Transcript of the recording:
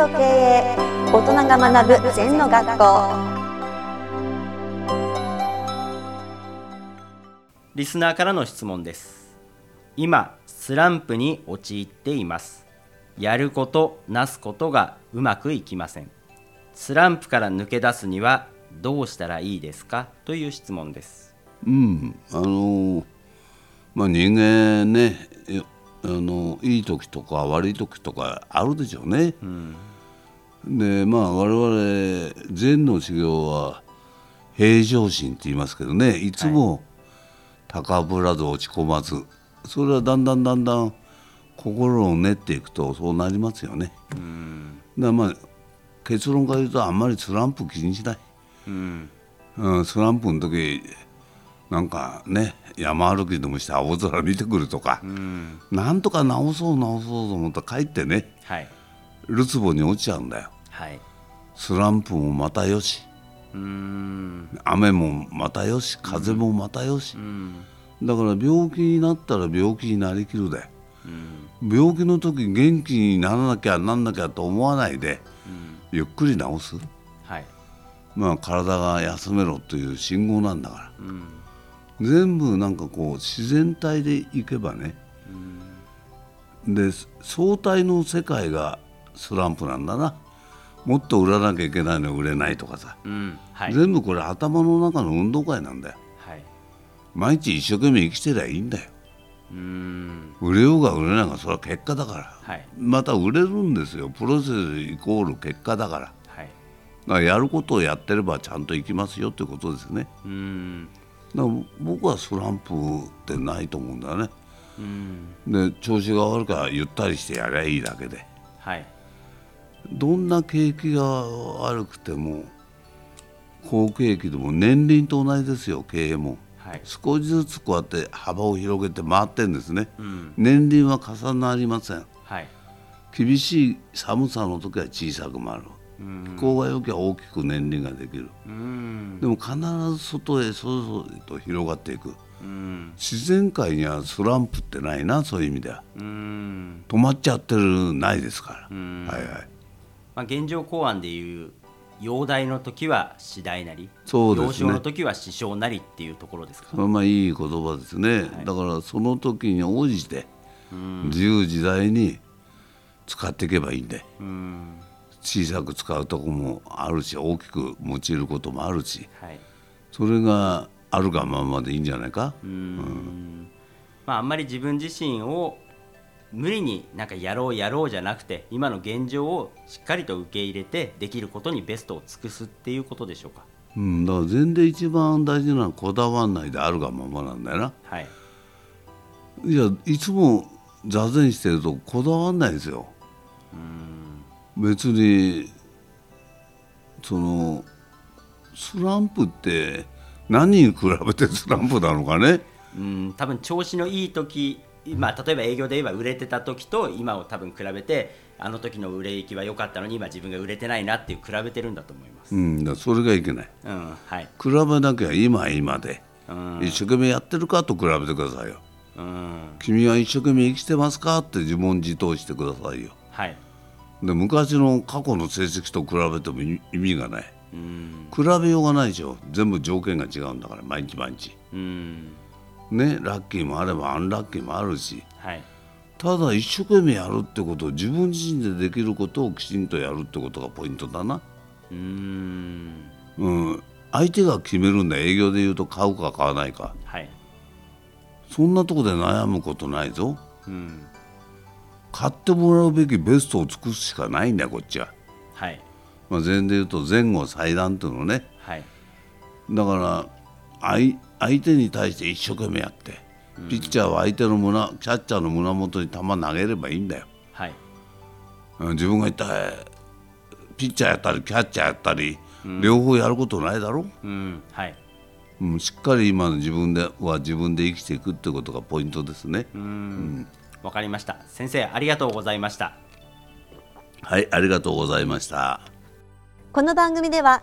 と経営大人が学ぶ禅の学校。リスナーからの質問です。今スランプに陥っています。やることなすことがうまくいきません。スランプから抜け出すにはどうしたらいいですか？という質問です。うん。あのまあ人間ねあのいい時とか悪い時とかあるでしょうね、うん、でまあ我々禅の修行は平常心って言いますけどね。いつも高ぶらず落ち込まず、それはだんだんだんだん心を練っていくとそうなりますよね。うん、だまあ結論から言うとあんまりスランプ気にしない。うん、うん、スランプの時なんかね山歩きでもして青空見てくるとか、うん、なんとか直そう直そうと思ったら帰ってね、はい、るつぼに落ちちゃうんだよ、はい、スランプもまたよし。雨もまたよし風もまたよし、うん、だから病気になったら病気になりきるだよ、うん、病気の時元気にならなきゃなんなきゃと思わないで、ゆっくり治す、はい、まあ体が休めろという信号なんだから、全部なんかこう自然体でいけばね、で相対の世界がスランプなんだなもっと売らなきゃいけないの売れないとかさ、うんはい、全部これ頭の中の運動会なんだよ、はい、毎日一生懸命生きてりゃいいんだよ。売れようが売れないがそれは結果だから、はい、また売れるんですよ。プロセスイコール結果だから、はい、だからやることをやってればちゃんといきますよってことですね。だから僕はスランプってないと思うんだよね。で調子が悪くはゆったりしてやりゃいいだけで、はい、どんな景気が悪くても好景気でも年輪と同じですよ経営も。はい、少しずつこうやって幅を広げて回ってるんですね、うん、年輪は重なりません、はい、厳しい寒さの時は小さく回る、うん、気候が良きゃ大きく年輪ができる、うん、でも必ず外へ外へと広がっていく、うん、自然界にはスランプってないなそういう意味では、止まっちゃってるないですから、はいはいまあ、現状公安でいう容体の時は次第なりそうです、ね、幼少の時は師匠なりっていうところですか？まあいい言葉ですね、はい、だからその時に応じて自由自在に使っていけばいいんで、うん、小さく使うとこもあるし大きく用いることもあるし、はい、それがあるがままでいいんじゃないか？うん、うん、まあ、あんまり自分自身を無理になんかやろうやろうじゃなくて今の現状をしっかりと受け入れてできることにベストを尽くすっていうことでしょうか？うん、だから全然一番大事なのはこだわらないであるがままなんだよな。はい。いやいつも座禅してるとこだわらないですよ。うん。別にそのスランプって何に比べてスランプなのかね。うん、多分調子のいい時まあ、例えば営業で言えば売れてた時と今を多分比べてあの時の売れ行きは良かったのに今自分が売れてないなっていう比べてるんだと思います、うん、だそれがいけない、うんはい、比べなきゃ今今で、うん、一生懸命やってるかと比べてくださいよ、うん、君は一生懸命生きてますかって自問自答してくださいよ、はい、で昔の過去の成績と比べても意味がない、うん、比べようがないでしょ。全部条件が違うんだから毎日毎日、うんねラッキーもあればアンラッキーもあるし、はい、ただ一生懸命やるってことを自分自身でできることをきちんとやるってことがポイントだな。うん。うん。相手が決めるんだ営業で言うと買うか買わないか、はい、そんなとこで悩むことないぞ、うん、買ってもらうべきベストを尽くすしかないんだよこっちは、はい。まあ、前で言うと前後祭壇っていうのね、はい、だから相相手に対して一生懸命やって、ピッチャーは相手の胸キャッチャーの胸元に球投げればいいんだよ、はい、自分が言ったピッチャーやったりキャッチャーやったり、うん、両方やることないだろ、うん。はい。うん、しっかり今の自分では自分で生きていくってことがポイントですね。わ、うん、かりました。先生ありがとうございました。はいありがとうございました。この番組では